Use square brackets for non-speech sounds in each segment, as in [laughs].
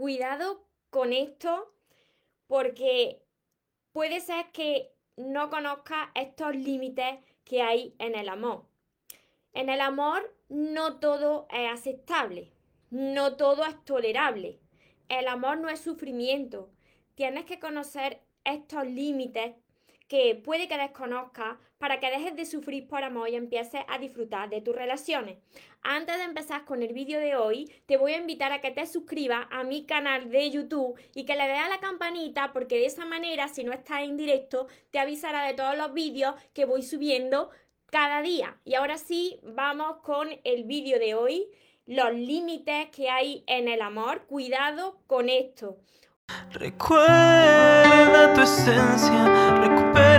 cuidado con esto porque puede ser que no conozcas estos límites que hay en el amor. En el amor no todo es aceptable, no todo es tolerable. El amor no es sufrimiento. Tienes que conocer estos límites que puede que desconozcas para que dejes de sufrir por amor y empieces a disfrutar de tus relaciones. Antes de empezar con el vídeo de hoy, te voy a invitar a que te suscribas a mi canal de YouTube y que le des a la campanita porque de esa manera, si no estás en directo, te avisará de todos los vídeos que voy subiendo cada día. Y ahora sí, vamos con el vídeo de hoy, los límites que hay en el amor. Cuidado con esto. Recuerda tu esencia, recupera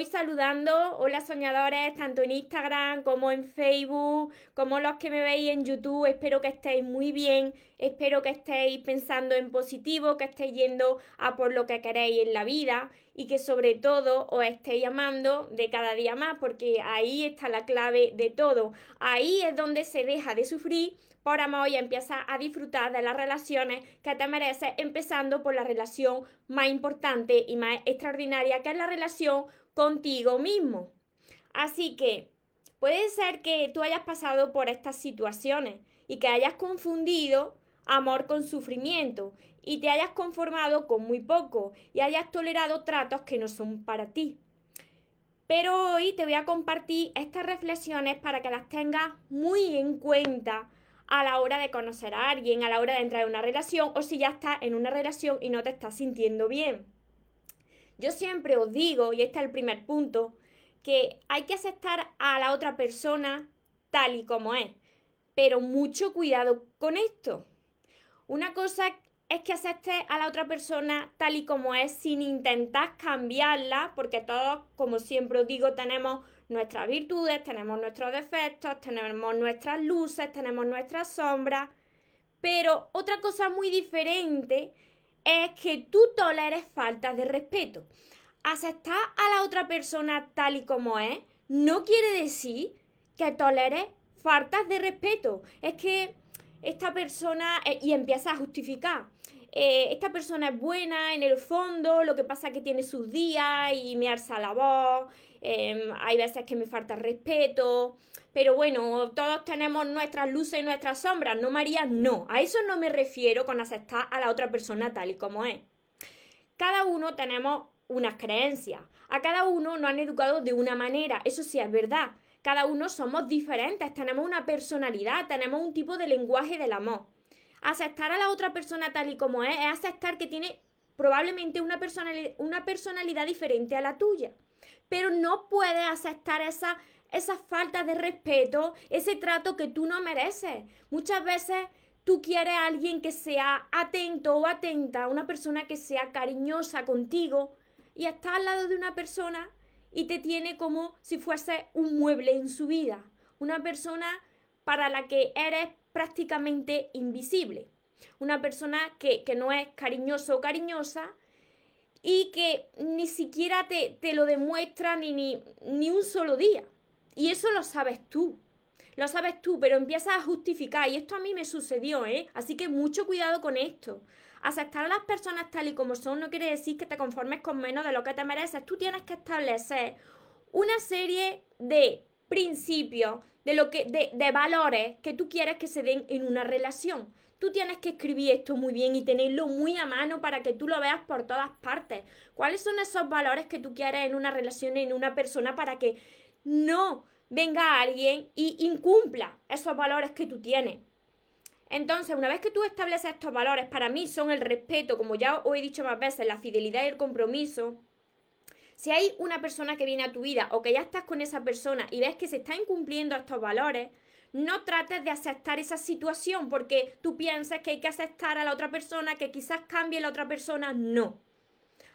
voy saludando. Hola soñadores, tanto en Instagram como en Facebook, como los que me veis en YouTube. Espero que estéis muy bien, espero que estéis pensando en positivo, que estéis yendo a por lo que queréis en la vida y que sobre todo os estéis amando de cada día más, porque ahí está la clave de todo. Ahí es donde se deja de sufrir por amor y empieza a disfrutar de las relaciones que te mereces, empezando por la relación más importante y más extraordinaria, que es la relación contigo mismo. Así que puede ser que tú hayas pasado por estas situaciones y que hayas confundido amor con sufrimiento y te hayas conformado con muy poco y hayas tolerado tratos que no son para ti. Pero hoy te voy a compartir estas reflexiones para que las tengas muy en cuenta a la hora de conocer a alguien, a la hora de entrar en una relación o si ya estás en una relación y no te estás sintiendo bien. Yo siempre os digo, y este es el primer punto, que hay que aceptar a la otra persona tal y como es. Pero mucho cuidado con esto. Una cosa es que aceptes a la otra persona tal y como es sin intentar cambiarla, porque todos, como siempre os digo, tenemos nuestras virtudes, tenemos nuestros defectos, tenemos nuestras luces, tenemos nuestras sombras. Pero otra cosa muy diferente es que tú toleres faltas de respeto. Aceptar a la otra persona tal y como es no quiere decir que toleres faltas de respeto. Es que esta persona, eh, y empieza a justificar, eh, esta persona es buena en el fondo, lo que pasa es que tiene sus días y me alza la voz, em, hay veces que me falta respeto, pero bueno, todos tenemos nuestras luces y nuestras sombras, ¿no, María? No, a eso no me refiero con aceptar a la otra persona tal y como es. Cada uno tenemos unas creencias, a cada uno nos han educado de una manera, eso sí es verdad. Cada uno somos diferentes, tenemos una personalidad, tenemos un tipo de lenguaje del amor. Aceptar a la otra persona tal y como es es aceptar que tiene probablemente una personalidad, una personalidad diferente a la tuya. Pero no puedes aceptar esa falta de respeto, ese trato que tú no mereces. Muchas veces tú quieres a alguien que sea atento o atenta, una persona que sea cariñosa contigo y estás al lado de una persona y te tiene como si fuese un mueble en su vida, una persona para la que eres prácticamente invisible, una persona que, no es cariñoso o cariñosa y que ni siquiera te, te lo demuestra ni, ni, ni un solo día. Y eso lo sabes tú. Lo sabes tú, pero empiezas a justificar. Y esto a mí me sucedió, ¿eh? Así que mucho cuidado con esto. Aceptar a las personas tal y como son no quiere decir que te conformes con menos de lo que te mereces. Tú tienes que establecer una serie de principios, de, lo que, de, de valores que tú quieres que se den en una relación. Tú tienes que escribir esto muy bien y tenerlo muy a mano para que tú lo veas por todas partes. ¿Cuáles son esos valores que tú quieres en una relación, en una persona, para que no venga alguien y incumpla esos valores que tú tienes. Entonces, una vez que tú estableces estos valores, para mí son el respeto, como ya os he dicho más veces, la fidelidad y el compromiso. Si hay una persona que viene a tu vida o que ya estás con esa persona y ves que se están incumpliendo estos valores, no trates de aceptar esa situación porque tú piensas que hay que aceptar a la otra persona, que quizás cambie la otra persona. No.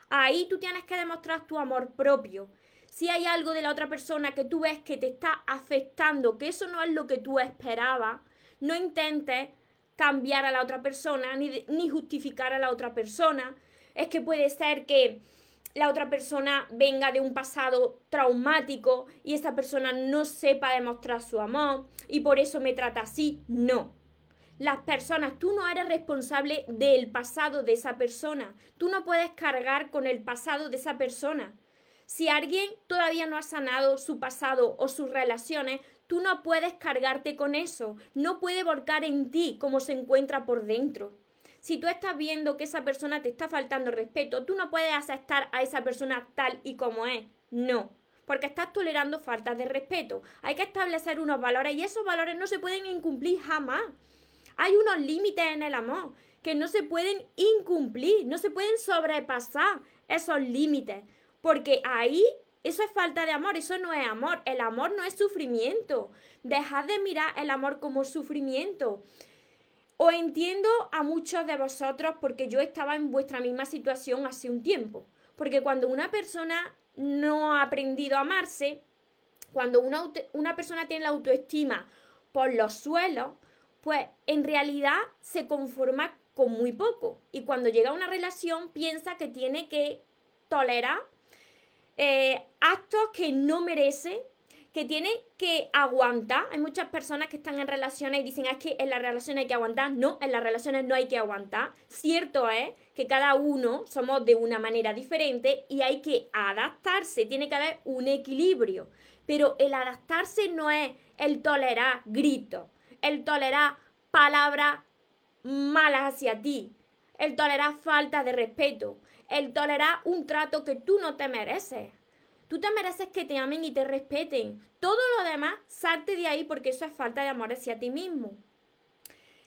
Ahí tú tienes que demostrar tu amor propio si hay algo de la otra persona que tú ves que te está afectando, que eso no es lo que tú esperabas, no intentes cambiar a la otra persona ni, ni justificar a la otra persona. Es que puede ser que la otra persona venga de un pasado traumático y esa persona no sepa demostrar su amor y por eso me trata así. No. Las personas, tú no eres responsable del pasado de esa persona. Tú no puedes cargar con el pasado de esa persona. Si alguien todavía no ha sanado su pasado o sus relaciones, tú no puedes cargarte con eso. No puede volcar en ti como se encuentra por dentro. Si tú estás viendo que esa persona te está faltando respeto, tú no puedes aceptar a esa persona tal y como es. No, porque estás tolerando faltas de respeto. Hay que establecer unos valores y esos valores no se pueden incumplir jamás. Hay unos límites en el amor que no se pueden incumplir, no se pueden sobrepasar esos límites, porque ahí eso es falta de amor, eso no es amor. El amor no es sufrimiento. Dejad de mirar el amor como sufrimiento. Os entiendo a muchos de vosotros porque yo estaba en vuestra misma situación hace un tiempo. Porque cuando una persona no ha aprendido a amarse, cuando una, una persona tiene la autoestima por los suelos, pues en realidad se conforma con muy poco. Y cuando llega a una relación piensa que tiene que tolerar eh, actos que no merece que tiene que aguantar. Hay muchas personas que están en relaciones y dicen, es que en las relaciones hay que aguantar. No, en las relaciones no hay que aguantar. Cierto es que cada uno somos de una manera diferente y hay que adaptarse. Tiene que haber un equilibrio. Pero el adaptarse no es el tolerar gritos, el tolerar palabras malas hacia ti, el tolerar falta de respeto, el tolerar un trato que tú no te mereces. Tú te mereces que te amen y te respeten. Todo lo demás, salte de ahí porque eso es falta de amor hacia ti mismo.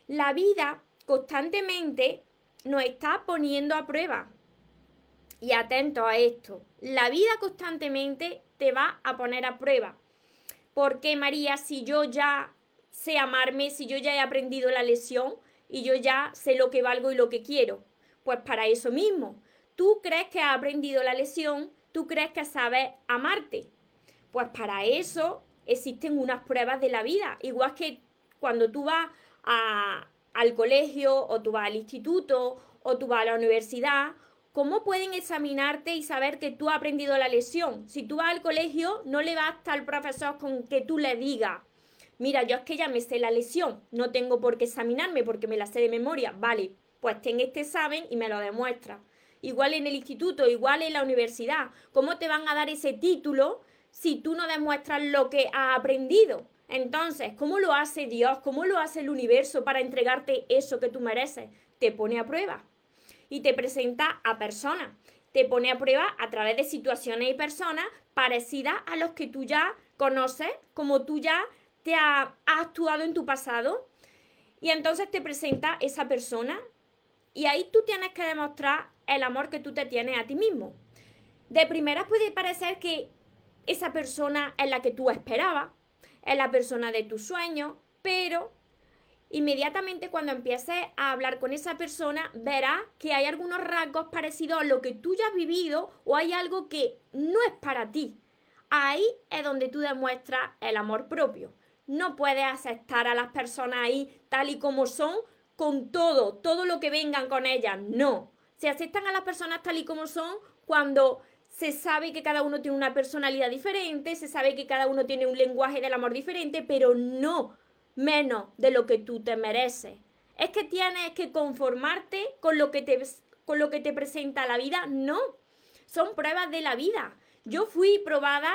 La vida constantemente nos está poniendo a prueba. Y atento a esto. La vida constantemente te va a poner a prueba. Porque María, si yo ya sé amarme, si yo ya he aprendido la lección y yo ya sé lo que valgo y lo que quiero, pues para eso mismo. Tú crees que has aprendido la lección crees que sabes amarte? Pues para eso existen unas pruebas de la vida. Igual que cuando tú vas al colegio o tú vas al instituto o tú vas a la universidad, ¿cómo pueden examinarte y saber que tú has aprendido la lección? Si tú vas al colegio, no le basta al profesor con que tú le digas, mira, yo es que ya me sé la lección, no tengo por qué examinarme porque me la sé de memoria. Vale, pues ten este examen y me lo demuestra igual en el instituto, igual en la universidad. ¿Cómo te van a dar ese título si tú no demuestras lo que has aprendido? Entonces, ¿cómo lo hace Dios? ¿Cómo lo hace el universo para entregarte eso que tú mereces? Te pone a prueba y te presenta a personas. Te pone a prueba a través de situaciones y personas parecidas a los que tú ya conoces, como tú ya te has actuado en tu pasado. Y entonces te presenta esa persona y ahí tú tienes que demostrar el amor que tú te tienes a ti mismo. De primera puede parecer que esa persona es la que tú esperabas, es la persona de tus sueños, pero inmediatamente cuando empieces a hablar con esa persona, verás que hay algunos rasgos parecidos a lo que tú ya has vivido o hay algo que no es para ti. Ahí es donde tú demuestras el amor propio. No puedes aceptar a las personas ahí tal y como son con todo, todo lo que vengan con ellas. No, se aceptan a las personas tal y como son cuando se sabe que cada uno tiene una personalidad diferente, se sabe que cada uno tiene un lenguaje del amor diferente, pero no menos de lo que tú te mereces. Es que tienes que conformarte con lo que te, con lo que te presenta la vida. No, son pruebas de la vida. Yo fui probada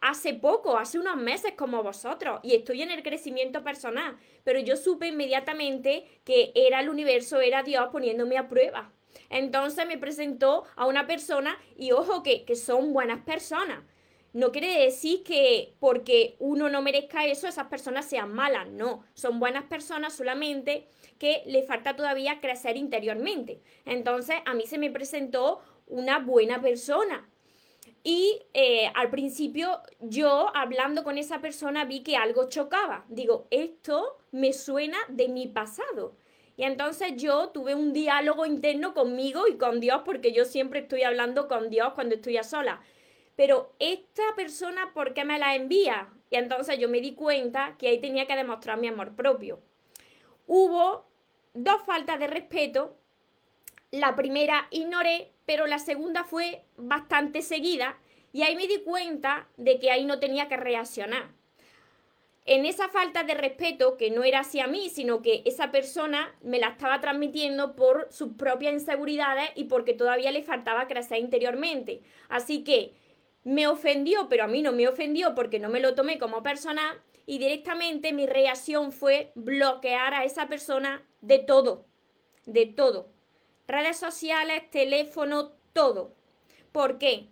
hace poco, hace unos meses como vosotros, y estoy en el crecimiento personal, pero yo supe inmediatamente que era el universo, era Dios poniéndome a prueba. Entonces me presentó a una persona y ojo que, que son buenas personas. No quiere decir que porque uno no merezca eso, esas personas sean malas. No, son buenas personas solamente que le falta todavía crecer interiormente. Entonces a mí se me presentó una buena persona. Y eh, al principio yo hablando con esa persona vi que algo chocaba. Digo, esto me suena de mi pasado. Y entonces yo tuve un diálogo interno conmigo y con Dios, porque yo siempre estoy hablando con Dios cuando estoy a sola. pero esta persona, ¿por qué me la envía? Y entonces yo me di cuenta que ahí tenía que demostrar mi amor propio. Hubo dos faltas de respeto. La primera ignoré, pero la segunda fue bastante seguida y ahí me di cuenta de que ahí no tenía que reaccionar. En esa falta de respeto, que no era hacia mí, sino que esa persona me la estaba transmitiendo por sus propias inseguridades y porque todavía le faltaba crecer interiormente. Así que me ofendió, pero a mí no me ofendió porque no me lo tomé como persona y directamente mi reacción fue bloquear a esa persona de todo, de todo. Redes sociales, teléfono, todo. ¿Por qué?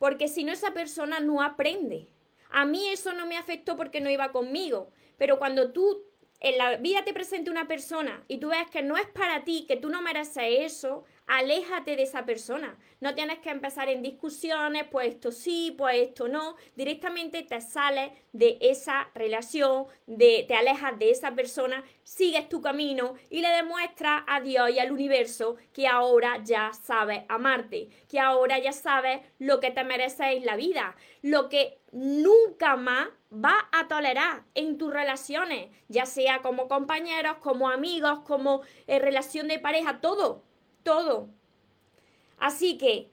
Porque si no esa persona no aprende. A mí eso no me afectó porque no iba conmigo, pero cuando tú en la vida te presente una persona y tú ves que no es para ti, que tú no mereces eso, aléjate de esa persona. No tienes que empezar en discusiones, pues esto sí, pues esto no. Directamente te sales de esa relación, de, te alejas de esa persona, sigues tu camino y le demuestras a Dios y al universo que ahora ya sabes amarte, que ahora ya sabes lo que te mereces en la vida, lo que nunca más va a tolerar en tus relaciones, ya sea como compañeros, como amigos, como en relación de pareja, todo todo. Así que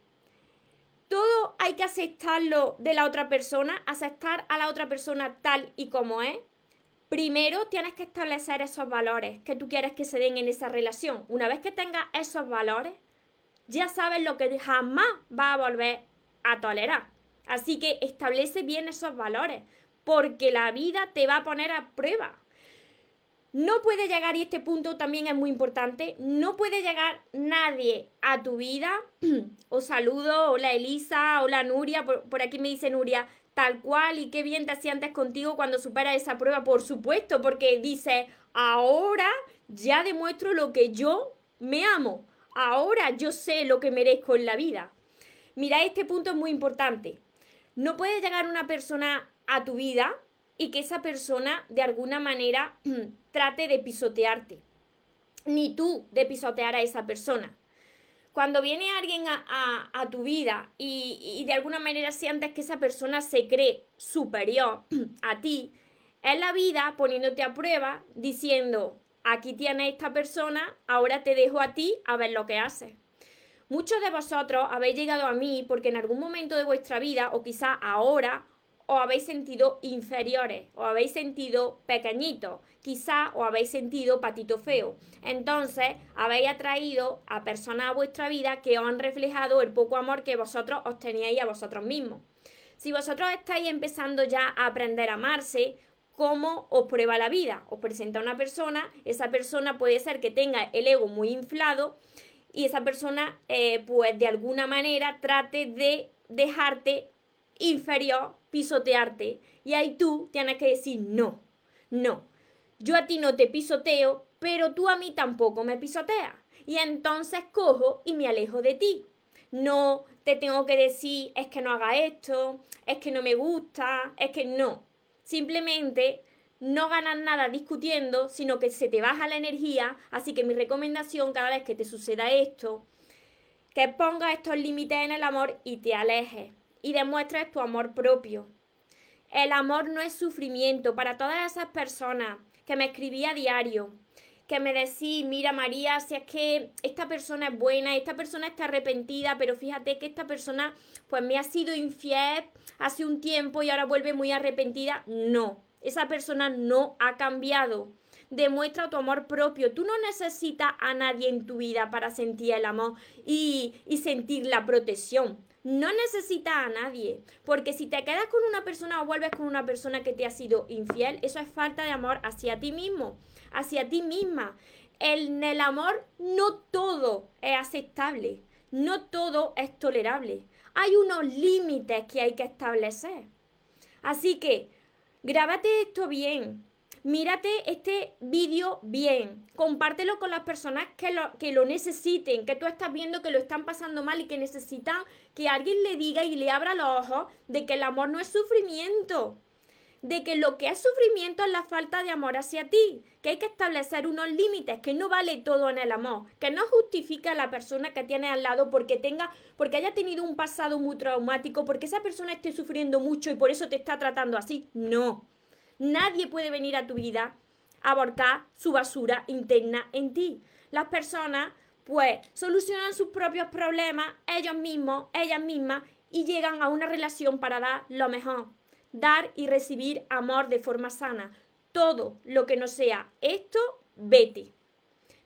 todo hay que aceptarlo de la otra persona, aceptar a la otra persona tal y como es. Primero tienes que establecer esos valores que tú quieres que se den en esa relación. Una vez que tengas esos valores, ya sabes lo que jamás va a volver a tolerar. Así que establece bien esos valores, porque la vida te va a poner a prueba. No puede llegar, y este punto también es muy importante, no puede llegar nadie a tu vida. [clears throat] Os saludo, hola Elisa, hola Nuria, por, aquí me dice Nuria, tal cual, y qué bien te sientes contigo cuando superas esa prueba, por supuesto, porque dice, ahora ya demuestro lo que yo me amo, ahora yo sé lo que merezco en la vida. Mira, este punto es muy importante. No puede llegar una persona a tu vida y que esa persona de alguna manera [clears throat] trate de pisotearte, ni tú de pisotear a esa persona. Cuando viene alguien a, tu vida y, de alguna manera sientes que esa persona se cree superior [clears throat] a ti, es la vida poniéndote a prueba diciendo, aquí tienes esta persona, ahora te dejo a ti a ver lo que haces. Muchos de vosotros habéis llegado a mí porque en algún momento de vuestra vida, o quizá ahora, os habéis sentido inferiores, o habéis sentido pequeñitos, quizá os habéis sentido patito feo. Entonces, habéis atraído a personas a vuestra vida que os han reflejado el poco amor que vosotros os teníais a vosotros mismos. Si vosotros estáis empezando ya a aprender a amarse, ¿cómo os prueba la vida? Os presenta una persona, esa persona puede ser que tenga el ego muy inflado y esa persona, eh, pues de alguna manera, trate de dejarte inferior, pisotearte. Y ahí tú tienes que decir no, no. Yo a ti no te pisoteo, pero tú a mí tampoco me pisoteas. Y entonces cojo y me alejo de ti. No te tengo que decir es que no haga esto, es que no me gusta, es que no. Simplemente no ganas nada discutiendo, sino que se te baja la energía. Así que mi recomendación cada vez que te suceda esto, que pongas estos límites en el amor y te alejes y demuestres tu amor propio. El amor no es sufrimiento para todas esas personas que me escribía a diario, que me decía, mira María, si es que esta persona es buena, esta persona está arrepentida, pero fíjate que esta persona pues me ha sido infiel hace un tiempo y ahora vuelve muy arrepentida. No, esa persona no ha cambiado. Demuestra tu amor propio. Tú no necesitas a nadie en tu vida para sentir el amor y, y sentir la protección no necesitas a nadie, porque si te quedas con una persona o vuelves con una persona que te ha sido infiel, eso es falta de amor hacia ti mismo, hacia ti misma. En el amor no todo es aceptable, no todo es tolerable. Hay unos límites que hay que establecer. Así que, grábate esto bien, mírate este vídeo bien, compártelo con las personas que lo, que lo necesiten, que tú estás viendo que lo están pasando mal y que necesitan que alguien le diga y le abra los ojos de que el amor no es sufrimiento, de que lo que es sufrimiento es la falta de amor hacia ti, que hay que establecer unos límites, que no vale todo en el amor, que no justifica a la persona que tiene al lado porque tenga, porque haya tenido un pasado muy traumático, porque esa persona esté sufriendo mucho y por eso te está tratando así. No. Nadie puede venir a tu vida a abortar su basura interna en ti. Las personas pues solucionan sus propios problemas ellos mismos, ellas mismas y llegan a una relación para dar lo mejor, dar y recibir amor de forma sana. Todo lo que no sea esto, vete.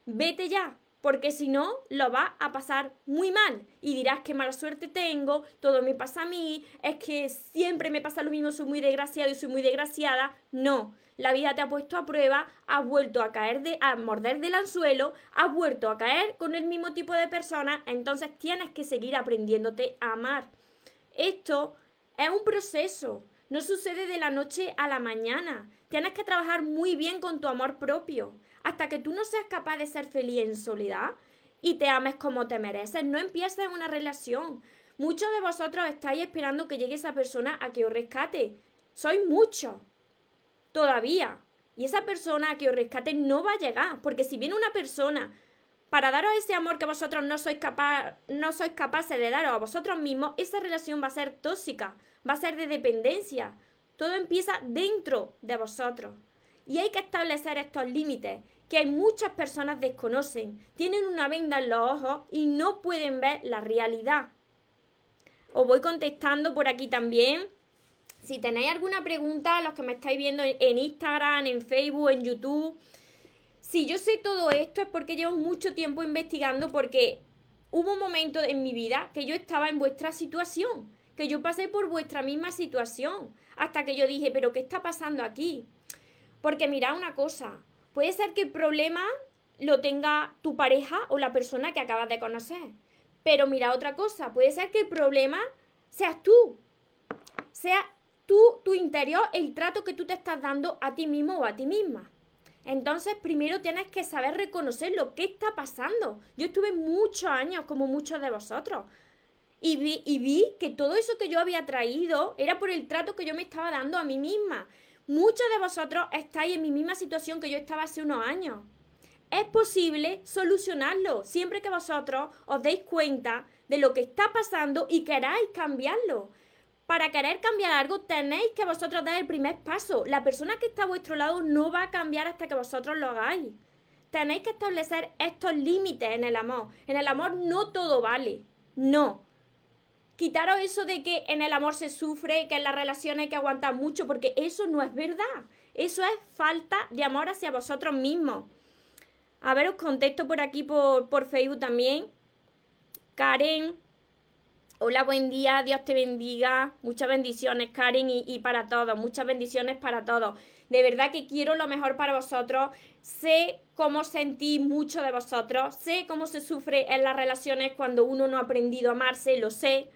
Vete ya, porque si no, lo vas a pasar muy mal y dirás que mala suerte tengo, todo me pasa a mí, es que siempre me pasa lo mismo, soy muy desgraciado y soy muy desgraciada. No, la vida te ha puesto a prueba, has vuelto a caer de, a morder del anzuelo, has vuelto a caer con el mismo tipo de persona, entonces tienes que seguir aprendiéndote a amar. Esto es un proceso, no sucede de la noche a la mañana. Tienes que trabajar muy bien con tu amor propio. Hasta que tú no seas capaz de ser feliz en soledad y te ames como te mereces, no empieces una relación. Muchos de vosotros estáis esperando que llegue esa persona a que os rescate. Sois muchos todavía. Y esa persona que os rescate no va a llegar, porque si viene una persona para daros ese amor que vosotros no sois, capaz, no sois capaces de daros a vosotros mismos, esa relación va a ser tóxica, va a ser de dependencia. Todo empieza dentro de vosotros. Y hay que establecer estos límites que muchas personas desconocen, tienen una venda en los ojos y no pueden ver la realidad. Os voy contestando por aquí también. Si tenéis alguna pregunta, los que me estáis viendo en Instagram, en Facebook, en YouTube, si yo sé todo esto es porque llevo mucho tiempo investigando porque hubo un momento en mi vida que yo estaba en vuestra situación, que yo pasé por vuestra misma situación, hasta que yo dije, pero ¿qué está pasando aquí? Porque mira una cosa, puede ser que el problema lo tenga tu pareja o la persona que acabas de conocer. Pero mira otra cosa, puede ser que el problema seas tú, sea tú, tu interior, el trato que tú te estás dando a ti mismo o a ti misma. Entonces, primero tienes que saber reconocer lo que está pasando. Yo estuve muchos años, como muchos de vosotros, y vi, y vi que todo eso que yo había traído era por el trato que yo me estaba dando a mí misma. Muchos de vosotros estáis en mi misma situación que yo estaba hace unos años. Es posible solucionarlo siempre que vosotros os deis cuenta de lo que está pasando y queráis cambiarlo para querer cambiar algo tenéis que vosotros dar el primer paso. La persona que está a vuestro lado no va a cambiar hasta que vosotros lo hagáis. Tenéis que establecer estos límites en el amor. En el amor no todo vale. No. Quitaros eso de que en el amor se sufre, que en las relaciones hay que aguantar mucho, porque eso no es verdad. Eso es falta de amor hacia vosotros mismos. A ver, os contesto por aquí, por, por Facebook también. Karen, Hola, buen día, Dios te bendiga. Muchas bendiciones, Karen, y, para todos. Muchas bendiciones para todos. De verdad que quiero lo mejor para vosotros. Sé cómo sentí mucho de vosotros. Sé cómo se sufre en las relaciones cuando uno no ha aprendido a amarse, lo sé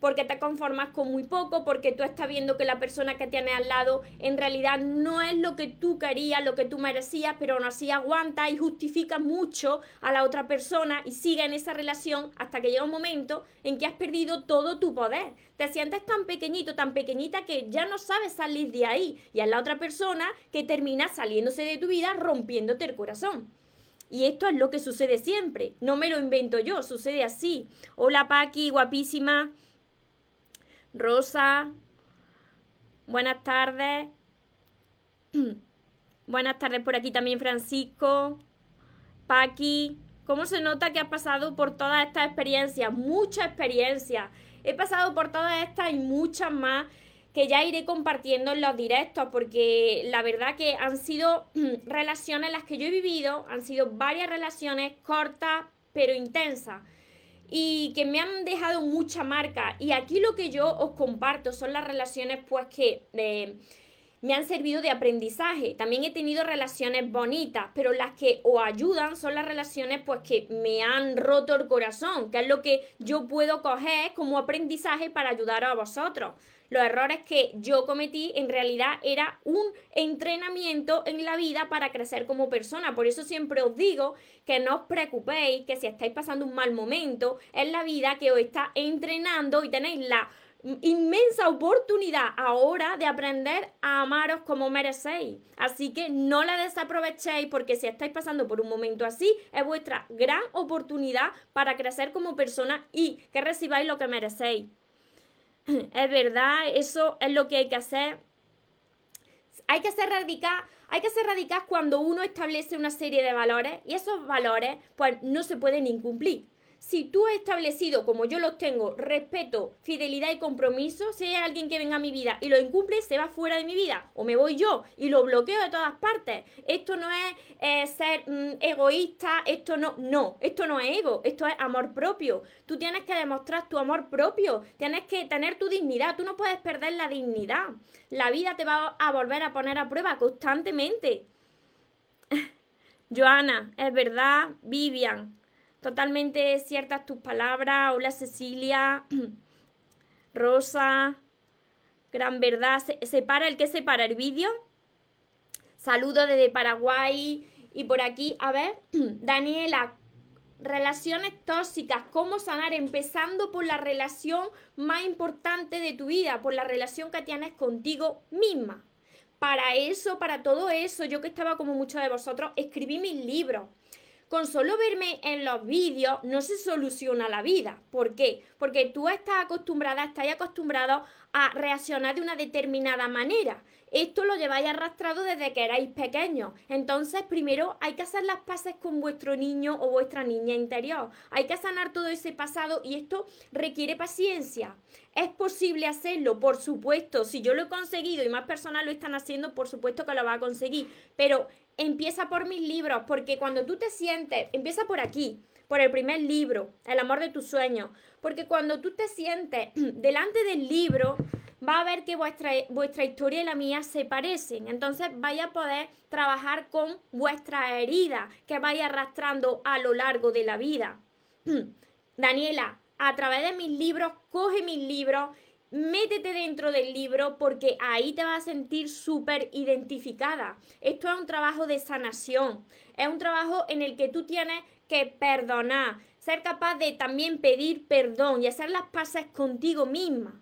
porque te conformas con muy poco, porque tú estás viendo que la persona que tienes al lado en realidad no es lo que tú querías, lo que tú merecías, pero aún así aguanta y justifica mucho a la otra persona y sigue en esa relación hasta que llega un momento en que has perdido todo tu poder. Te sientes tan pequeñito, tan pequeñita que ya no sabes salir de ahí y es la otra persona que termina saliéndose de tu vida rompiéndote el corazón. Y esto es lo que sucede siempre. No me lo invento yo, sucede así. Hola Paqui, guapísima. Rosa, buenas tardes. [clears throat] buenas tardes por aquí también Francisco, Paqui. ¿Cómo se nota que has pasado por todas estas experiencias? Mucha experiencia. He pasado por todas estas y muchas más que ya iré compartiendo en los directos porque la verdad que han sido [clears throat] relaciones las que yo he vivido, han sido varias relaciones cortas pero intensas y que me han dejado mucha marca. Y aquí lo que yo os comparto son las relaciones pues que eh, me han servido de aprendizaje. También he tenido relaciones bonitas, pero las que os ayudan son las relaciones pues que me han roto el corazón, que es lo que yo puedo coger como aprendizaje para ayudar a vosotros los errores que yo cometí en realidad era un entrenamiento en la vida para crecer como persona. Por eso siempre os digo que no os preocupéis, que si estáis pasando un mal momento en la vida, que os está entrenando y tenéis la inmensa oportunidad ahora de aprender a amaros como merecéis. Así que no la desaprovechéis porque si estáis pasando por un momento así, es vuestra gran oportunidad para crecer como persona y que recibáis lo que merecéis. Es verdad, eso es lo que hay que hacer. Hay que ser radical, hay que ser radical cuando uno establece una serie de valores y esos valores pues no se pueden incumplir si tú has establecido, como yo los tengo, respeto, fidelidad y compromiso, si hay alguien que venga a mi vida y lo incumple, se va fuera de mi vida. O me voy yo y lo bloqueo de todas partes. Esto no es eh, ser mm, egoísta, esto no, no, esto no es ego, esto es amor propio. Tú tienes que demostrar tu amor propio, tienes que tener tu dignidad, tú no puedes perder la dignidad. La vida te va a volver a poner a prueba constantemente. [laughs] Joana, es verdad, Vivian, Totalmente ciertas tus palabras. Hola Cecilia, [clears throat] Rosa, gran verdad. ¿Se, ¿Separa el que separa el vídeo? Saludos desde Paraguay. Y por aquí, a ver, [clears throat] Daniela, relaciones tóxicas, cómo sanar, empezando por la relación más importante de tu vida, por la relación que tienes contigo misma. Para eso, para todo eso, yo que estaba como muchos de vosotros, escribí mis libros. Con solo verme en los vídeos no se soluciona la vida. ¿Por qué? Porque tú estás acostumbrada, estás acostumbrado a reaccionar de una determinada manera. Esto lo lleváis arrastrado desde que erais pequeños. Entonces, primero hay que hacer las paces con vuestro niño o vuestra niña interior. Hay que sanar todo ese pasado y esto requiere paciencia. ¿Es posible hacerlo? Por supuesto. Si yo lo he conseguido y más personas lo están haciendo, por supuesto que lo va a conseguir. Pero empieza por mis libros, porque cuando tú te sientes, empieza por aquí, por el primer libro, El amor de tus sueños, porque cuando tú te sientes [clears throat] delante del libro, va a ver que vuestra, vuestra historia y la mía se parecen. Entonces vaya a poder trabajar con vuestra herida que vaya arrastrando a lo largo de la vida. [clears throat] Daniela, a través de mis libros, coge mis libros métete dentro del libro porque ahí te vas a sentir súper identificada. Esto es un trabajo de sanación, es un trabajo en el que tú tienes que perdonar, ser capaz de también pedir perdón y hacer las paces contigo misma.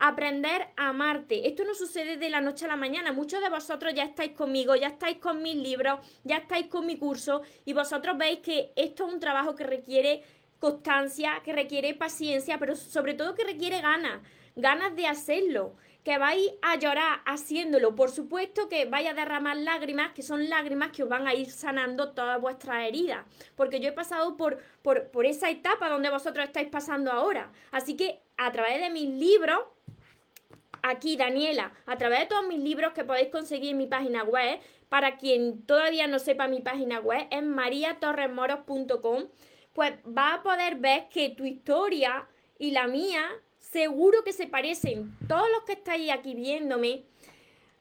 Aprender a amarte. Esto no sucede de la noche a la mañana. Muchos de vosotros ya estáis conmigo, ya estáis con mis libros, ya estáis con mi curso y vosotros veis que esto es un trabajo que requiere constancia, que requiere paciencia, pero sobre todo que requiere ganas ganas de hacerlo, que vais a llorar haciéndolo. Por supuesto que vais a derramar lágrimas, que son lágrimas que os van a ir sanando todas vuestras heridas, porque yo he pasado por, por, por esa etapa donde vosotros estáis pasando ahora. Así que a través de mis libros, aquí Daniela, a través de todos mis libros que podéis conseguir en mi página web, para quien todavía no sepa mi página web, es mariatorremoros.com, pues va a poder ver que tu historia y la mía seguro que se parecen. Todos los que estáis aquí viéndome,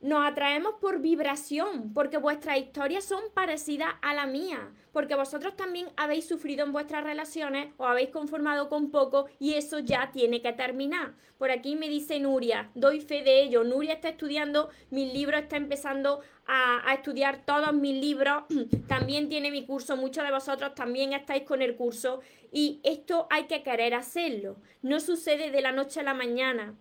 nos atraemos por vibración, porque vuestras historias son parecidas a la mía, porque vosotros también habéis sufrido en vuestras relaciones o habéis conformado con poco y eso ya tiene que terminar. Por aquí me dice Nuria, doy fe de ello. Nuria está estudiando mis libros, está empezando a, a estudiar todos mis libros, [clears throat] también tiene mi curso, muchos de vosotros también estáis con el curso y esto hay que querer hacerlo, no sucede de la noche a la mañana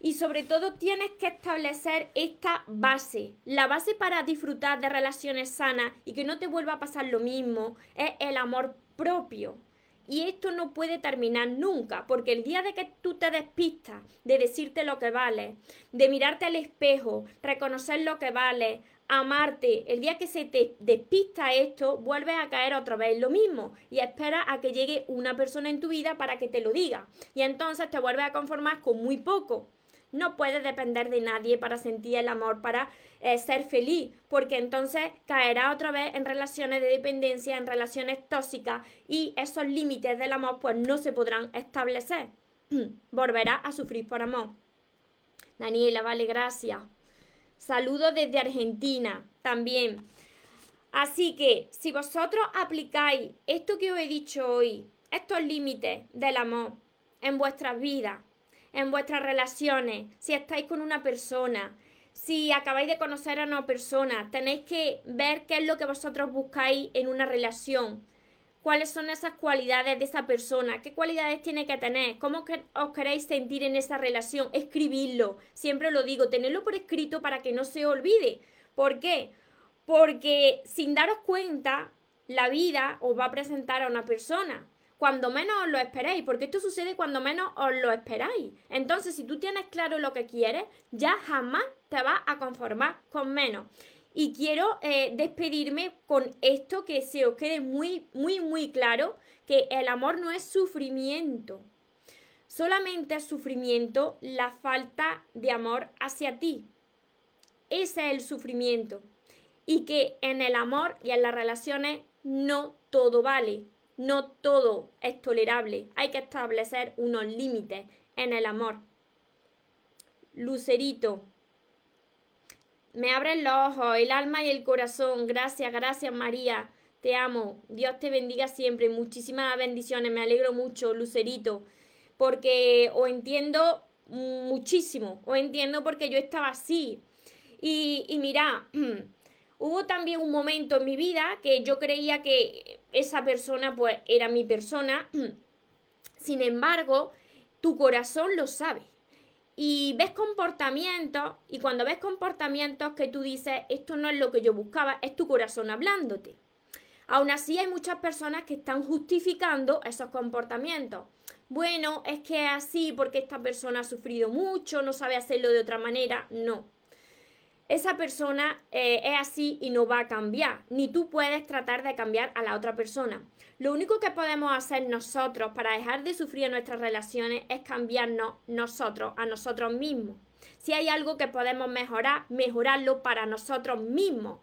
y sobre todo tienes que establecer esta base. La base para disfrutar de relaciones sanas y que no te vuelva a pasar lo mismo es el amor propio. Y esto no puede terminar nunca, porque el día de que tú te despistas de decirte lo que vale, de mirarte al espejo, reconocer lo que vale, amarte, el día que se te despista esto, vuelves a caer otra vez lo mismo y espera a que llegue una persona en tu vida para que te lo diga. Y entonces te vuelves a conformar con muy poco no puedes depender de nadie para sentir el amor, para eh, ser feliz, porque entonces caerá otra vez en relaciones de dependencia, en relaciones tóxicas y esos límites del amor pues no se podrán establecer. [clears throat] Volverá a sufrir por amor. Daniela, vale, gracias. Saludos desde Argentina también. Así que si vosotros aplicáis esto que os he dicho hoy, estos límites del amor en vuestras vidas, en vuestras relaciones, si estáis con una persona, si acabáis de conocer a una persona, tenéis que ver qué es lo que vosotros buscáis en una relación. Cuáles son esas cualidades de esa persona, qué cualidades tiene que tener, cómo os queréis sentir en esa relación, escribirlo, siempre lo digo, tenerlo por escrito para que no se olvide. ¿Por qué? Porque sin daros cuenta, la vida os va a presentar a una persona cuando menos os lo esperéis, porque esto sucede cuando menos os lo esperáis. Entonces, si tú tienes claro lo que quieres, ya jamás te vas a conformar con menos. Y quiero eh, despedirme con esto que se os quede muy, muy, muy claro, que el amor no es sufrimiento. Solamente es sufrimiento la falta de amor hacia ti. Ese es el sufrimiento. Y que en el amor y en las relaciones no todo vale, no todo es tolerable. Hay que establecer unos límites en el amor. Lucerito, me abren los ojos, el alma y el corazón. Gracias, gracias María. Te amo. Dios te bendiga siempre. Muchísimas bendiciones. Me alegro mucho, Lucerito. Porque os entiendo muchísimo. Os entiendo porque yo estaba así. Y, y mira, [clears throat] hubo también un momento en mi vida que yo creía que esa persona pues era mi persona. [clears throat] Sin embargo, tu corazón lo sabe y ves comportamientos y cuando ves comportamientos que tú dices, esto no es lo que yo buscaba, es tu corazón hablándote. Aún así hay muchas personas que están justificando esos comportamientos. Bueno, es que es así porque esta persona ha sufrido mucho, no sabe hacerlo de otra manera. No. Esa persona eh, es así y no va a cambiar. Ni tú puedes tratar de cambiar a la otra persona. Lo único que podemos hacer nosotros para dejar de sufrir nuestras relaciones es cambiarnos nosotros, a nosotros mismos. Si hay algo que podemos mejorar, mejorarlo para nosotros mismos.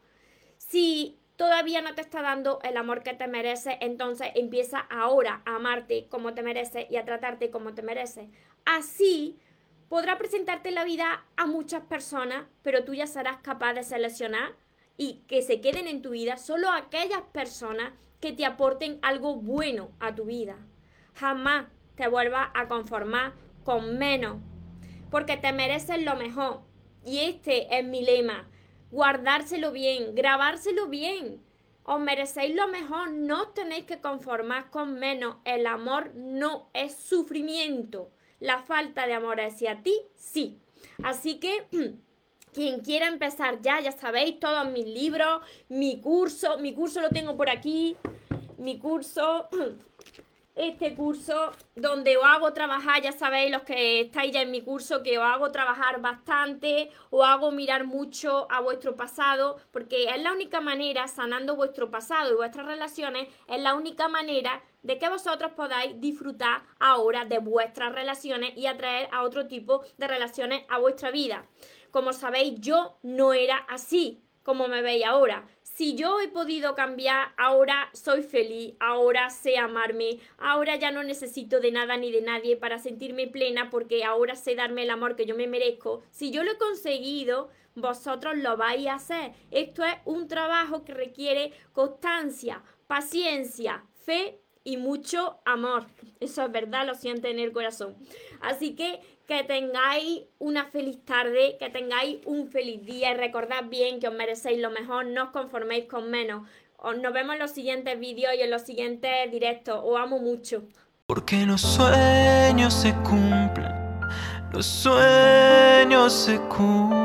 Si todavía no te está dando el amor que te mereces, entonces empieza ahora a amarte como te mereces y a tratarte como te mereces. Así podrá presentarte la vida a muchas personas, pero tú ya serás capaz de seleccionar y que se queden en tu vida solo aquellas personas que te aporten algo bueno a tu vida. Jamás te vuelvas a conformar con menos, porque te mereces lo mejor. Y este es mi lema, guardárselo bien, grabárselo bien. Os merecéis lo mejor, no tenéis que conformar con menos. El amor no es sufrimiento. La falta de amor hacia ti, sí. Así que [clears throat] Quien quiera empezar ya, ya sabéis, todos mis libros, mi curso, mi curso lo tengo por aquí, mi curso, [clears throat] este curso donde os hago trabajar, ya sabéis los que estáis ya en mi curso, que os hago trabajar bastante, os hago mirar mucho a vuestro pasado, porque es la única manera, sanando vuestro pasado y vuestras relaciones, es la única manera de que vosotros podáis disfrutar ahora de vuestras relaciones y atraer a otro tipo de relaciones a vuestra vida. Como sabéis, yo no era así como me veis ahora. Si yo he podido cambiar, ahora soy feliz, ahora sé amarme, ahora ya no necesito de nada ni de nadie para sentirme plena porque ahora sé darme el amor que yo me merezco. Si yo lo he conseguido, vosotros lo vais a hacer. Esto es un trabajo que requiere constancia, paciencia, fe y mucho amor. Eso es verdad, lo siento en el corazón. Así que que tengáis una feliz tarde, que tengáis un feliz día y recordad bien que os merecéis lo mejor, no os conforméis con menos. Nos vemos en los siguientes vídeos y en los siguientes directos. Os amo mucho. Porque los sueños se cumplen, los sueños se cumplen.